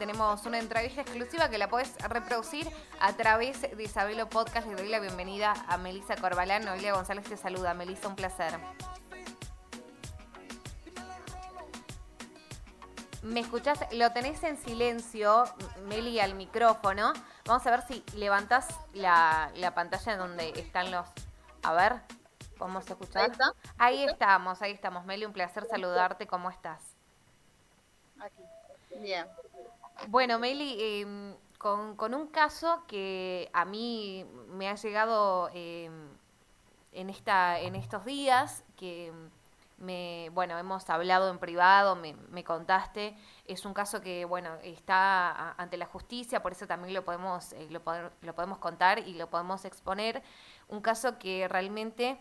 Tenemos una entrevista exclusiva que la puedes reproducir a través de Isabelo Podcast. Le doy la bienvenida a Melisa Corbalán. Noelia González te saluda. Melisa, un placer. ¿Me escuchás? Lo tenés en silencio, Meli, al micrófono. Vamos a ver si levantás la, pantalla donde están los... A ver, ¿podemos escuchar? Ahí, está. ahí estamos, ahí estamos. Meli, un placer saludarte. ¿Cómo estás? Aquí. Bien. Bueno, Meli, em, con, un caso que a mí me ha llegado em, en, esta, en estos días, que me, bueno, hemos hablado en privado, me, me, contaste, es un caso que, bueno, está ante la justicia, por eso también lo podemos, eh, lo, lo, podemos contar y lo podemos exponer, un caso que realmente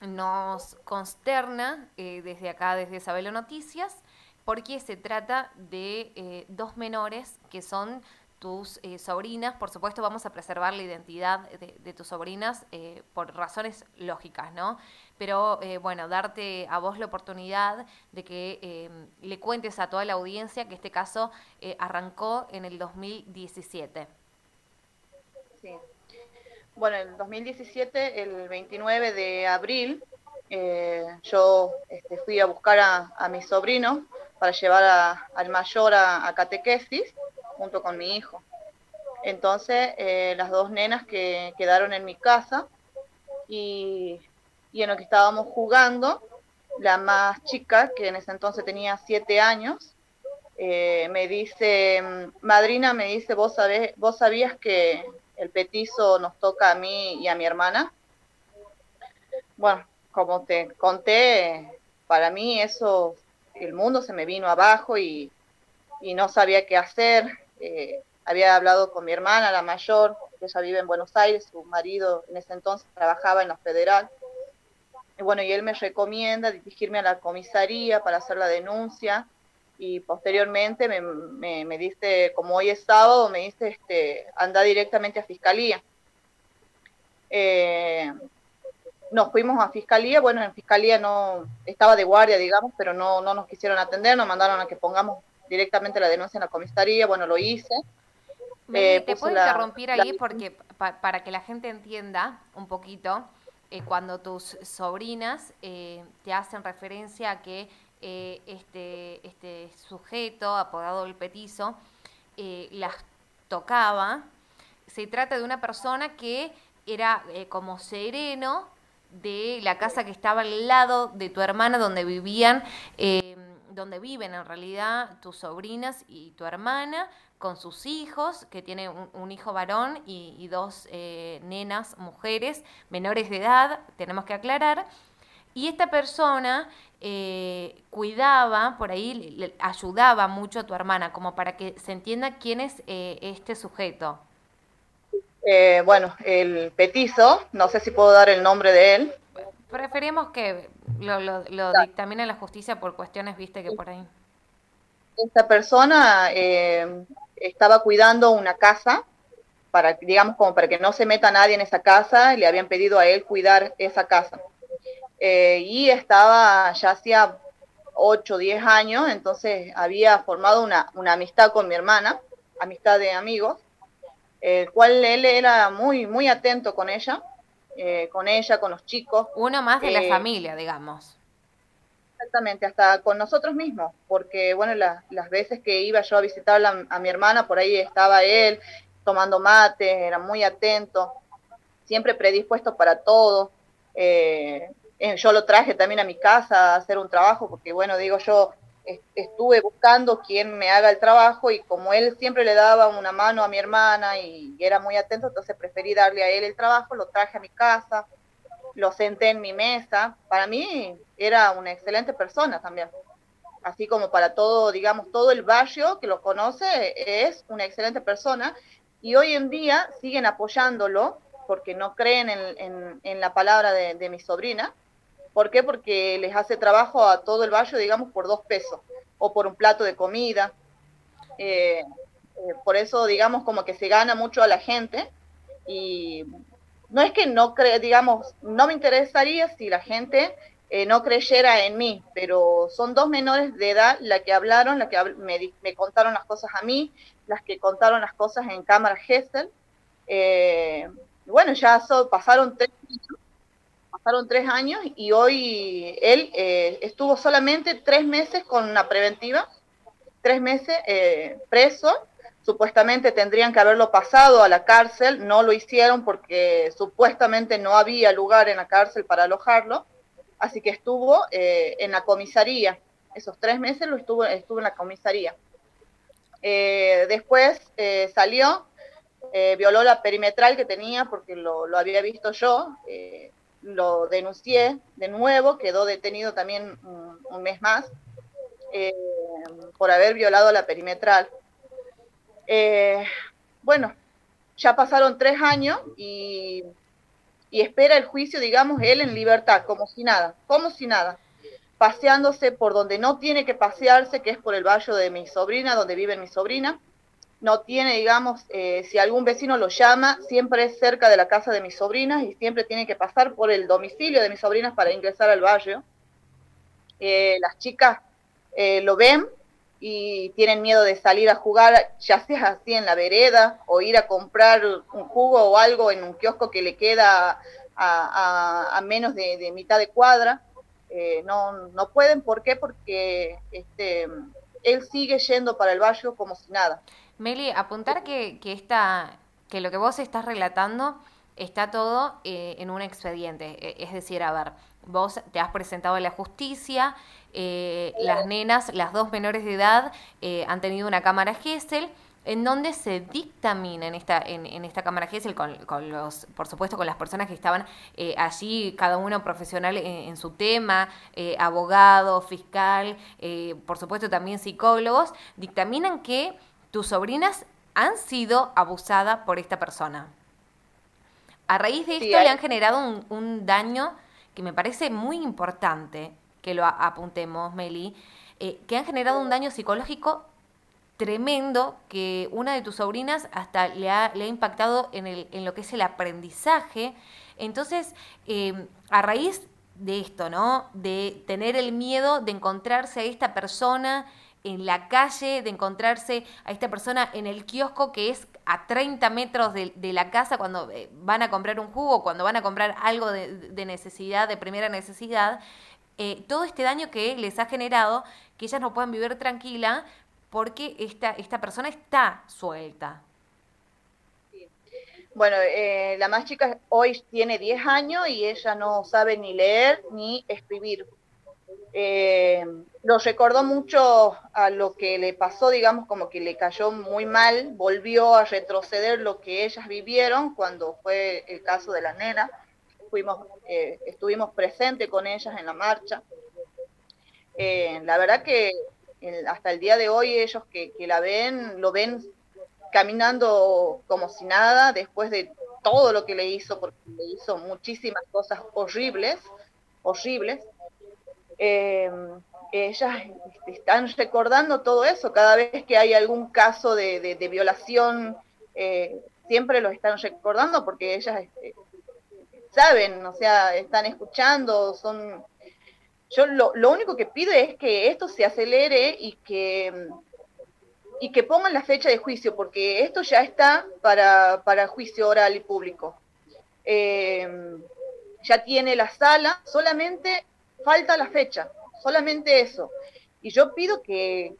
nos consterna eh, desde acá, desde Sabelo Noticias, porque se trata de eh, dos menores que son tus eh, sobrinas. Por supuesto, vamos a preservar la identidad de, tus sobrinas eh, por razones lógicas, ¿no? Pero bueno, darte a vos la oportunidad de que le cuentes a toda la audiencia que este caso arrancó en el 2017. Sí. Bueno, en el 2017, el 29 de abril, yo este, fui a buscar a, a mi sobrino para llevar al mayor a, catequesis junto con mi hijo. Entonces, eh, las dos nenas que quedaron en mi casa y, en lo que estábamos jugando, la más chica, que en ese entonces tenía siete años, eh, me dice, madrina, me dice, ¿vos, sabés, vos sabías que el petizo nos toca a mí y a mi hermana. Bueno, como te conté, para mí eso el mundo se me vino abajo y, no sabía qué hacer. Eh, había hablado con mi hermana, la mayor, que ella vive en Buenos Aires, su marido en ese entonces trabajaba en la federal. Y bueno, y él me recomienda dirigirme a la comisaría para hacer la denuncia y posteriormente me, me, dice, como hoy es sábado, me dice, este, anda directamente a fiscalía. Eh, nos fuimos a fiscalía, bueno, en fiscalía no estaba de guardia, digamos, pero no, no nos quisieron atender, nos mandaron a que pongamos directamente la denuncia en la comisaría, bueno, lo hice. Eh, te puedo interrumpir ahí porque para que la gente entienda un poquito, eh, cuando tus sobrinas eh, te hacen referencia a que este, este sujeto, apodado el petizo, las tocaba, se trata de una persona que era como sereno, de la casa que estaba al lado de tu hermana, donde vivían, eh, donde viven en realidad tus sobrinas y tu hermana, con sus hijos, que tiene un, hijo varón y, dos eh, nenas, mujeres, menores de edad, tenemos que aclarar. Y esta persona eh, cuidaba, por ahí le, ayudaba mucho a tu hermana, como para que se entienda quién es este sujeto. Eh, bueno, el petizo, no sé si puedo dar el nombre de él. Preferimos que lo, lo, dictamine la justicia por cuestiones, viste, que por ahí. Esta persona eh, estaba cuidando una casa, para, digamos, como para que no se meta nadie en esa casa, le habían pedido a él cuidar esa casa. Eh, y estaba ya hacía 8 o 10 años, entonces había formado una, una amistad con mi hermana, amistad de amigos, el cual él era muy, muy atento con ella, eh, con ella, con los chicos. Uno más de la eh, familia, digamos. Exactamente, hasta con nosotros mismos, porque bueno, las veces que iba yo a visitar a mi hermana, por ahí estaba él tomando mate, era muy atento, siempre predispuesto para todo. Eh, yo lo traje también a mi casa a hacer un trabajo, porque bueno, digo yo, estuve buscando quién me haga el trabajo y como él siempre le daba una mano a mi hermana y era muy atento, entonces preferí darle a él el trabajo, lo traje a mi casa, lo senté en mi mesa. Para mí era una excelente persona también. Así como para todo, digamos, todo el barrio que lo conoce es una excelente persona y hoy en día siguen apoyándolo porque no creen en, la palabra de, de mi sobrina ¿Por qué? Porque les hace trabajo a todo el barrio, digamos, por dos pesos o por un plato de comida. Eh, eh, por eso, digamos, como que se gana mucho a la gente y no es que no cree, digamos, no me interesaría si la gente eh, no creyera en mí, pero son dos menores de edad las que hablaron, las que me, contaron las cosas a mí, las que contaron las cosas en cámara Gesell. Eh, bueno, ya pasaron tres años, pasaron tres años y hoy él eh, estuvo solamente tres meses con una preventiva, tres meses preso. Supuestamente tendrían que haberlo pasado a la cárcel, no lo hicieron porque supuestamente no había lugar en la cárcel para alojarlo así que estuvo eh, en la comisaría. Esos tres meses lo estuvo, estuvo en la comisaría. Eh, después eh, salió, violó la perimetral que tenía porque lo, había visto yo, lo denuncié de nuevo, quedó detenido también un mes más por haber violado la perimetral. bueno, ya pasaron tres años y y espera el juicio, digamos, él en libertad, como si nada, como si nada, paseándose por donde no tiene que pasearse, que es por el barrio de mi sobrina, donde vive mi sobrina. No tiene, digamos, eh, si algún vecino lo llama, siempre es cerca de la casa de mis sobrinas y siempre tiene que pasar por el domicilio de mis sobrinas para ingresar al barrio. Eh, las chicas eh, lo ven y tienen miedo de salir a jugar, ya sea así en la vereda o ir a comprar un jugo o algo en un kiosco que le queda a, menos de, mitad de cuadra. Eh, no, no pueden, ¿por qué? Porque este, él sigue yendo para el barrio como si nada. Meli, apuntar que, que, esta, que lo que vos estás relatando está todo eh, en un expediente. E, es decir, a ver, vos te has presentado a la justicia, eh, las nenas, las dos menores de edad, eh, han tenido una cámara GESEL en donde se dictamina en esta, en, esta cámara GESEL, con, con, los, por supuesto con las personas que estaban allí, cada uno profesional en, su tema, abogado, fiscal, por supuesto también psicólogos, dictaminan que tus sobrinas han sido abusadas por esta persona. A raíz de esto le han generado un, daño que me parece muy importante que lo apuntemos, Meli, eh, que han generado un daño psicológico tremendo que una de tus sobrinas hasta le ha, le ha impactado en, el, en lo que es el aprendizaje. Entonces, em, a raíz de esto, ¿no? De tener el miedo de encontrarse a esta persona en la calle, de encontrarse a esta persona en el kiosco que es a 30 metros de, la casa cuando eh, van a comprar un jugo, cuando van a comprar algo de, necesidad, de primera necesidad, eh, todo este daño que les ha generado, que ellas no puedan vivir tranquila porque esta, esta persona está suelta. Bueno, eh, la más chica hoy tiene 10 años y ella no sabe ni leer ni escribir. Eh, lo recordó mucho a lo que le pasó, digamos, como que le cayó muy mal, volvió a retroceder lo que ellas vivieron cuando fue el caso de la nena. Fuimos, eh, estuvimos presentes con ellas en la marcha. Eh, la verdad que hasta el día de hoy ellos que, que la ven, lo ven caminando como si nada, después de todo lo que le hizo, porque le hizo muchísimas cosas horribles, horribles. Eh, ellas están recordando todo eso cada vez que hay algún caso de, violación, eh, siempre lo están recordando porque ellas este, saben, o sea, están escuchando, son... Yo lo, único que pido es que esto se acelere y que, y que pongan la fecha de juicio, porque esto ya está para, para juicio oral y público. Eh, ya tiene la sala, solamente falta la fecha, solamente eso. Y yo pido que,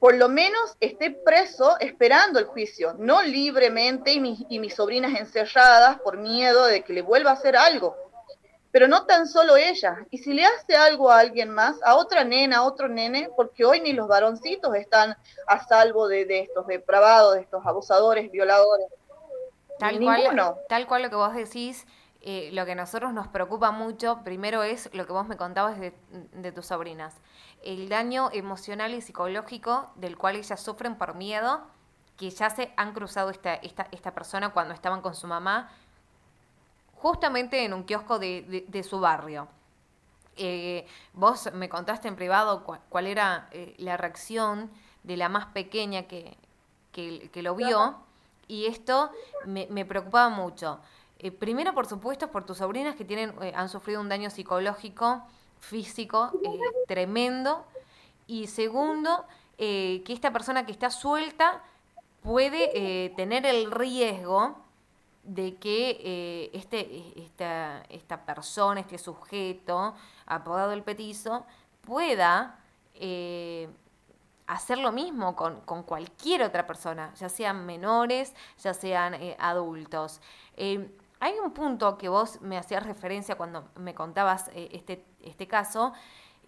por lo menos esté preso esperando el juicio, no libremente y, mis sobrinas encerradas por miedo de que le vuelva a hacer algo. Pero no tan solo ella. Y si le hace algo a alguien más, a otra nena, a otro nene, porque hoy ni los varoncitos están a salvo de, estos depravados, de estos abusadores, violadores. Tal cual, tal cual lo que vos decís, eh, lo que a nosotros nos preocupa mucho, primero es lo que vos me contabas de, tus sobrinas, el daño emocional y psicológico del cual ellas sufren por miedo, que ya se han cruzado esta, esta, esta persona cuando estaban con su mamá, justamente en un kiosco de, su barrio. Eh, vos me contaste en privado cuál, era eh, la reacción de la más pequeña que, que, lo vio, y esto me, me preocupaba mucho. Eh, primero, por supuesto, por tus sobrinas que tienen, eh, han sufrido un daño psicológico, físico, eh, tremendo. Y segundo, que esta persona que está suelta puede tener el riesgo de que este, esta, esta persona, este sujeto, apodado el petizo, pueda hacer lo mismo con, cualquier otra persona, ya sean menores, ya sean eh, adultos. Eh, hay un punto que vos me hacías referencia cuando me contabas eh, este, este caso,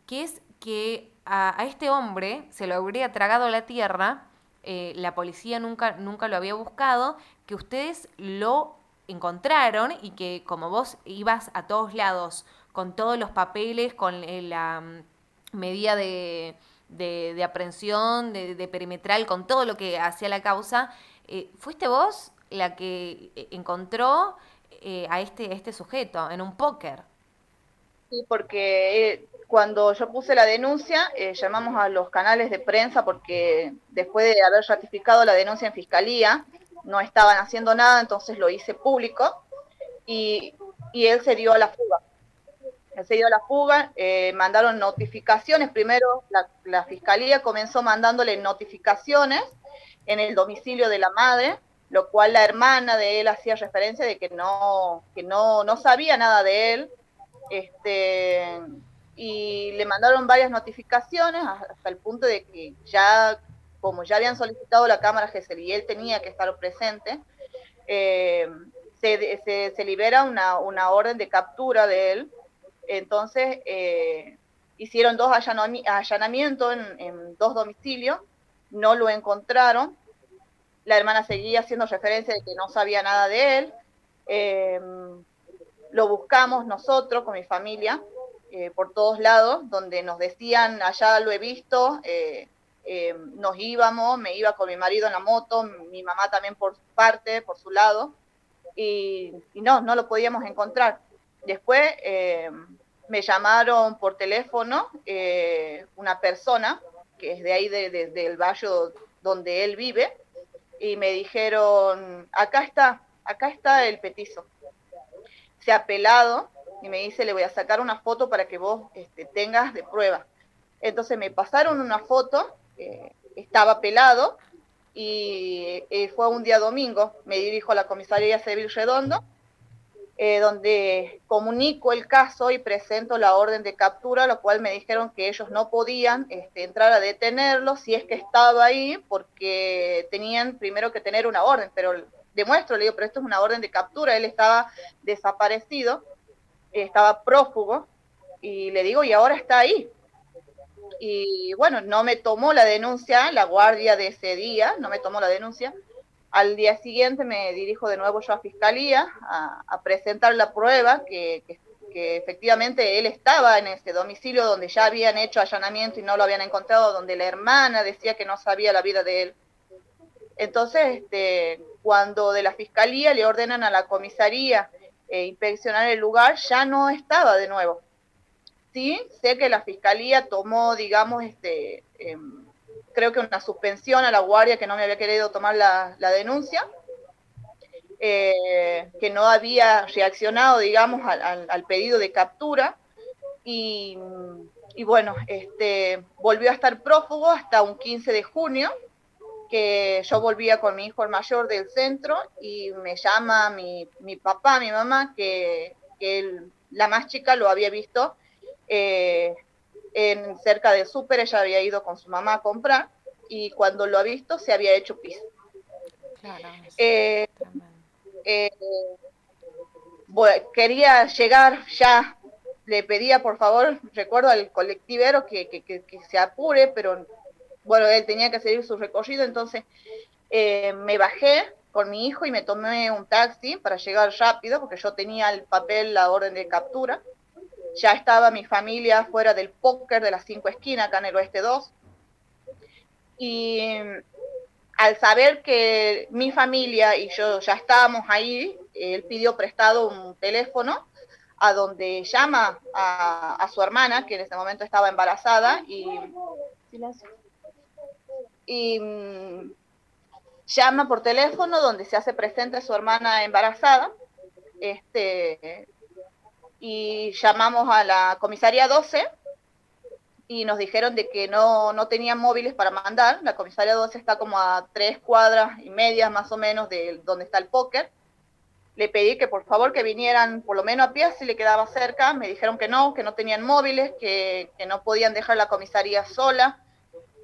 que es que a, este hombre se lo habría tragado la tierra, la policía nunca, nunca lo había buscado, que ustedes lo encontraron y que como vos ibas a todos lados con todos los papeles, con la mm, medida de de, de aprehensión, de, perimetral, con todo lo que hacía la causa, eh, ¿fuiste vos la que eh, encontró eh, a, este, este sujeto en un póker? Sí, porque cuando yo puse la denuncia, llamamos a los canales de prensa porque después de haber ratificado la denuncia en fiscalía, no estaban haciendo nada, entonces lo hice público y, y él se dio a la fuga se dio la fuga, eh, mandaron notificaciones. Primero la, fiscalía comenzó mandándole notificaciones en el domicilio de la madre, lo cual la hermana de él hacía referencia de que no, que no, no sabía nada de él. Este, y le mandaron varias notificaciones hasta el punto de que ya, como ya habían solicitado la Cámara GESEL y él tenía que estar presente, eh, se, se, libera una, una orden de captura de él entonces, eh, hicieron dos allanamientos en, dos domicilios, no lo encontraron. La hermana seguía haciendo referencia de que no sabía nada de él. Eh, lo buscamos nosotros con mi familia eh, por todos lados, donde nos decían, allá lo he visto, nos íbamos, me iba con mi marido en la moto, mi mamá también por su parte, por su lado, y, y no, no lo podíamos encontrar. Después eh, me llamaron por teléfono eh, una persona que es de ahí, del barrio donde él vive, y me dijeron, acá está, acá está el petizo. Se ha pelado y me dice, le voy a sacar una foto para que vos este, tengas de prueba. Entonces me pasaron una foto, eh, estaba pelado, y fue un día domingo, me dirijo a la comisaría Civil Redondo, eh, donde comunico el caso y presento la orden de captura, lo cual me dijeron que ellos no podían este, entrar a detenerlo si es que estaba ahí, porque tenían primero que tener una orden, pero demuestro, le digo, pero esto es una orden de captura, él estaba desaparecido, estaba prófugo, y le digo, y ahora está ahí. Y bueno, no me tomó la denuncia, la guardia de ese día, no me tomó la denuncia, al día siguiente me dirijo de nuevo yo a Fiscalía a, presentar la prueba que, efectivamente él estaba en ese domicilio donde ya habían hecho allanamiento y no lo habían encontrado, donde la hermana decía que no sabía la vida de él. Entonces, este, cuando de la Fiscalía le ordenan a la comisaría eh, inspeccionar el lugar, ya no estaba de nuevo. Sí, sé que la Fiscalía tomó, digamos, este... Em, creo que una suspensión a la guardia que no me había querido tomar la, denuncia, eh, que no había reaccionado, digamos, al, pedido de captura. Y, bueno, este, volvió a estar prófugo hasta un 15 de junio, que yo volvía con mi hijo el mayor del centro y me llama mi, papá, mi mamá, que, la más chica lo había visto eh, en cerca del súper, ella había ido con su mamá a comprar y cuando lo ha visto se había hecho pis. Eh, eh, quería llegar ya, le pedía por favor, recuerdo al colectivero que, que, se apure, pero bueno, él tenía que seguir su recorrido, entonces eh, me bajé con mi hijo y me tomé un taxi para llegar rápido, porque yo tenía el papel, la orden de captura ya estaba mi familia fuera del póker de las cinco esquinas, acá en el oeste 2. Y al saber que mi familia y yo ya estábamos ahí, él pidió prestado un teléfono a donde llama a, su hermana, que en ese momento estaba embarazada, y, y mm, llama por teléfono donde se hace presente su hermana embarazada este, y llamamos a la comisaría 12 y nos dijeron de que no, no tenían móviles para mandar. La comisaría 12 está como a tres cuadras y media más o menos de donde está el póker. Le pedí que por favor que vinieran por lo menos a pie si le quedaba cerca. Me dijeron que no, que no tenían móviles, que, que no podían dejar la comisaría sola.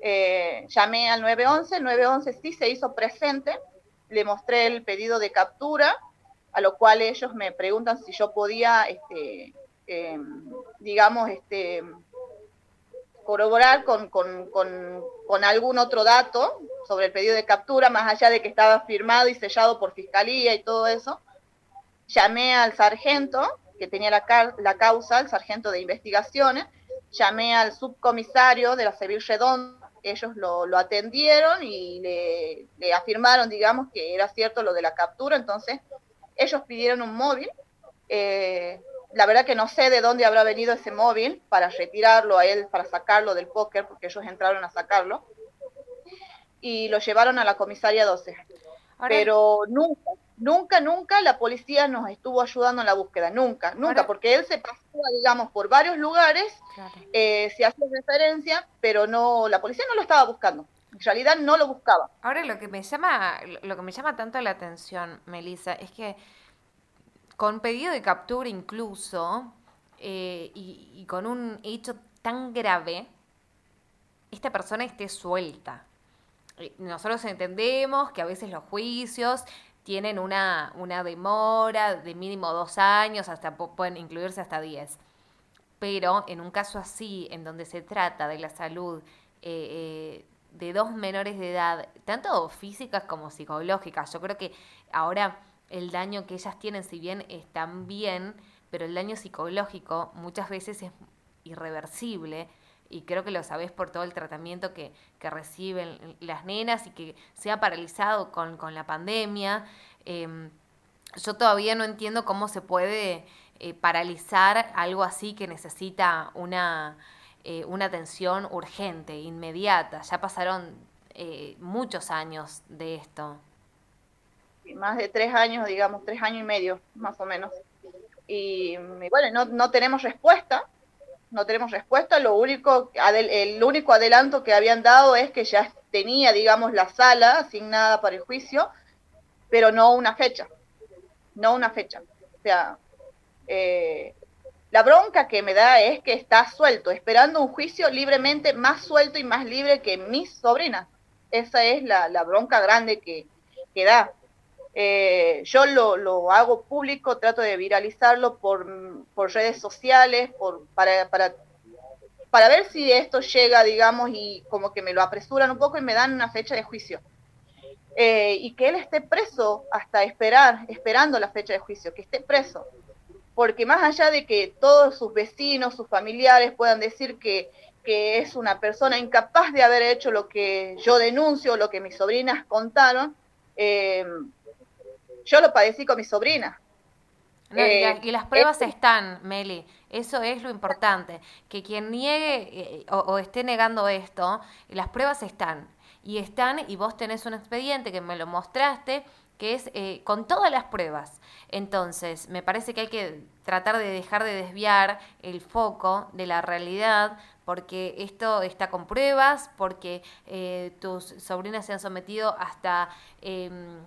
Eh, llamé al 911, el 911 sí se hizo presente, le mostré el pedido de captura, a lo cual ellos me preguntan si yo podía, este, eh, digamos, este, corroborar con, con, con, algún otro dato sobre el pedido de captura, más allá de que estaba firmado y sellado por fiscalía y todo eso. Llamé al sargento que tenía la, la causa, el sargento de investigaciones, llamé al subcomisario de la Civil Redondo, ellos lo, lo atendieron y le, le, afirmaron, digamos, que era cierto lo de la captura, entonces ellos pidieron un móvil. Eh, la verdad que no sé de dónde habrá venido ese móvil para retirarlo a él, para sacarlo del póker, porque ellos entraron a sacarlo. Y lo llevaron a la comisaria 12. Pero nunca, nunca, nunca la policía nos estuvo ayudando en la búsqueda, nunca, nunca, porque él se pasó, digamos, por varios lugares, eh, se hace referencia, pero no, la policía no lo estaba buscando. En realidad no lo buscaba. Ahora lo que me llama, lo que me llama tanto la atención, Melissa, es que con pedido de captura incluso, eh, y, con un hecho tan grave, esta persona esté suelta. Eh, nosotros entendemos que a veces los juicios tienen una, una demora de mínimo dos años, hasta pueden incluirse hasta diez. Pero en un caso así, en donde se trata de la salud eh, de dos menores de edad, tanto físicas como psicológicas, yo creo que ahora el daño que ellas tienen, si bien están bien, pero el daño psicológico muchas veces es irreversible y creo que lo sabés por todo el tratamiento que, que reciben las nenas y que se ha paralizado con, con la pandemia. Em, yo todavía no entiendo cómo se puede eh, paralizar algo así que necesita una, eh, una atención urgente, inmediata. Ya pasaron eh, muchos años de esto más de tres años, digamos, tres años y medio, más o menos. Y, bueno, no, no, tenemos respuesta, no tenemos respuesta, lo único, el único adelanto que habían dado es que ya tenía, digamos, la sala asignada para el juicio, pero no una fecha, no una fecha. O sea, eh, la bronca que me da es que está suelto, esperando un juicio libremente, más suelto y más libre que mis sobrinas. Esa es la, la bronca grande que, que da. Eh, yo lo, lo, hago público, trato de viralizarlo por, por redes sociales, por, para, para, para, ver si esto llega, digamos, y como que me lo apresuran un poco y me dan una fecha de juicio. Eh, y que él esté preso hasta esperar, esperando la fecha de juicio, que esté preso. Porque más allá de que todos sus vecinos, sus familiares puedan decir que, que es una persona incapaz de haber hecho lo que yo denuncio, lo que mis sobrinas contaron, eh, yo lo padecí con mi sobrina. Eh, y, las pruebas están, Meli. Eso es lo importante. Que quien niegue eh, o, esté negando esto, las pruebas están. Y están, y vos tenés un expediente que me lo mostraste, que es eh, con todas las pruebas. Entonces, me parece que hay que tratar de dejar de desviar el foco de la realidad, porque esto está con pruebas, porque tus sobrinas se han sometido hasta em,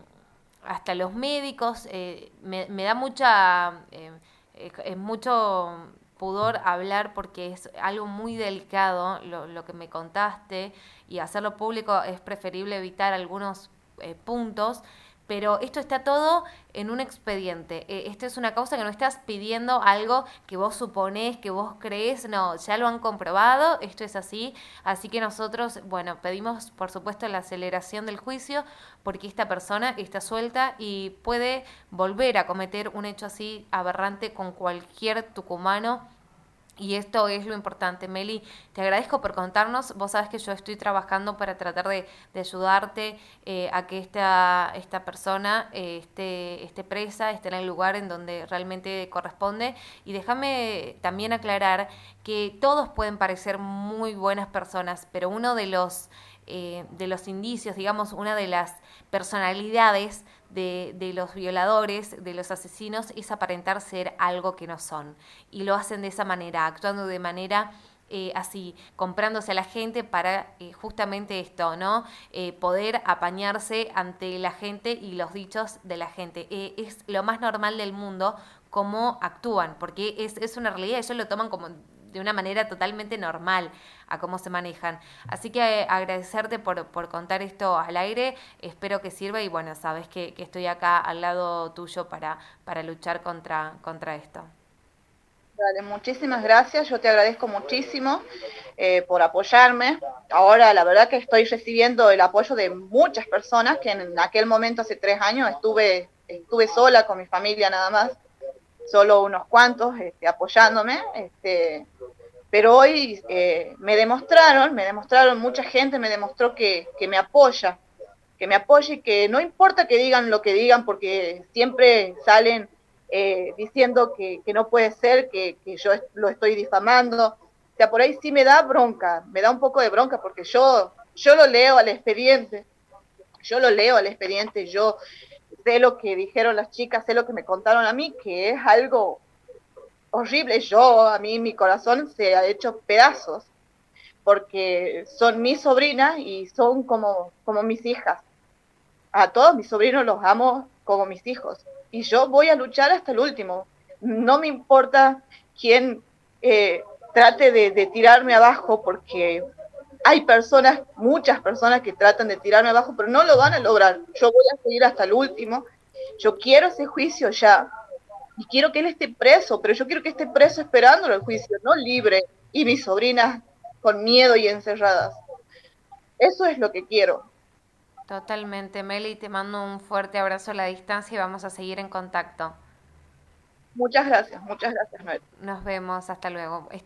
hasta los médicos, eh, me, da mucha, eh, es mucho pudor hablar porque es algo muy delicado lo, lo, que me contaste y hacerlo público es preferible evitar algunos eh, puntos pero esto está todo en un expediente. Eh, esto es una causa que no estás pidiendo algo que vos suponés, que vos crees, no, ya lo han comprobado, esto es así, así que nosotros, bueno, pedimos por supuesto la aceleración del juicio porque esta persona está suelta y puede volver a cometer un hecho así aberrante con cualquier tucumano y esto es lo importante, Meli. Te agradezco por contarnos. Vos sabes que yo estoy trabajando para tratar de, ayudarte eh, a que esta, esta persona eh, esté, esté presa, esté en el lugar en donde realmente corresponde. Y déjame también aclarar que todos pueden parecer muy buenas personas, pero uno de los eh, de los indicios, digamos, una de las personalidades de, de, los violadores, de los asesinos, es aparentar ser algo que no son. Y lo hacen de esa manera, actuando de manera eh, así, comprándose a la gente para eh, justamente esto, ¿no? Eh, poder apañarse ante la gente y los dichos de la gente. es lo más normal del mundo cómo actúan, porque es, es una realidad, ellos lo toman como de una manera totalmente normal a cómo se manejan. Así que agradecerte por, por contar esto al aire, espero que sirva y bueno, sabes que, que estoy acá al lado tuyo para, para luchar contra, contra esto muchísimas gracias, yo te agradezco muchísimo eh, por apoyarme. Ahora la verdad que estoy recibiendo el apoyo de muchas personas que en aquel momento, hace tres años, estuve, estuve sola con mi familia nada más, solo unos cuantos este, apoyándome. Este, pero hoy eh, me demostraron, me demostraron, mucha gente me demostró que, que me apoya, que me apoya y que no importa que digan lo que digan, porque siempre salen eh, diciendo que, no puede ser, que, yo lo estoy difamando. O sea, por ahí sí me da bronca, me da un poco de bronca porque yo, yo lo leo al expediente, yo lo leo al expediente, yo sé lo que dijeron las chicas, sé lo que me contaron a mí, que es algo horrible. Yo, a mí, mi corazón se ha hecho pedazos porque son mis sobrinas y son como, como mis hijas. A todos mis sobrinos los amo como mis hijos y yo voy a luchar hasta el último. No me importa quién eh, trate de, tirarme abajo, porque hay personas, muchas personas que tratan de tirarme abajo, pero no lo van a lograr. Yo voy a seguir hasta el último. Yo quiero ese juicio ya. Y quiero que él esté preso, pero yo quiero que esté preso esperándolo el juicio, no libre. Y mis sobrinas con miedo y encerradas. Eso es lo que quiero. Totalmente, Meli, te mando un fuerte abrazo a la distancia y vamos a seguir en contacto. Muchas gracias, muchas gracias, Meli. Nos vemos, hasta luego.